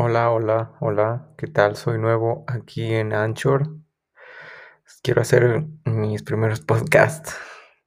Hola, hola, hola, ¿qué tal? Soy nuevo aquí en Anchor. Quiero hacer mis primeros podcasts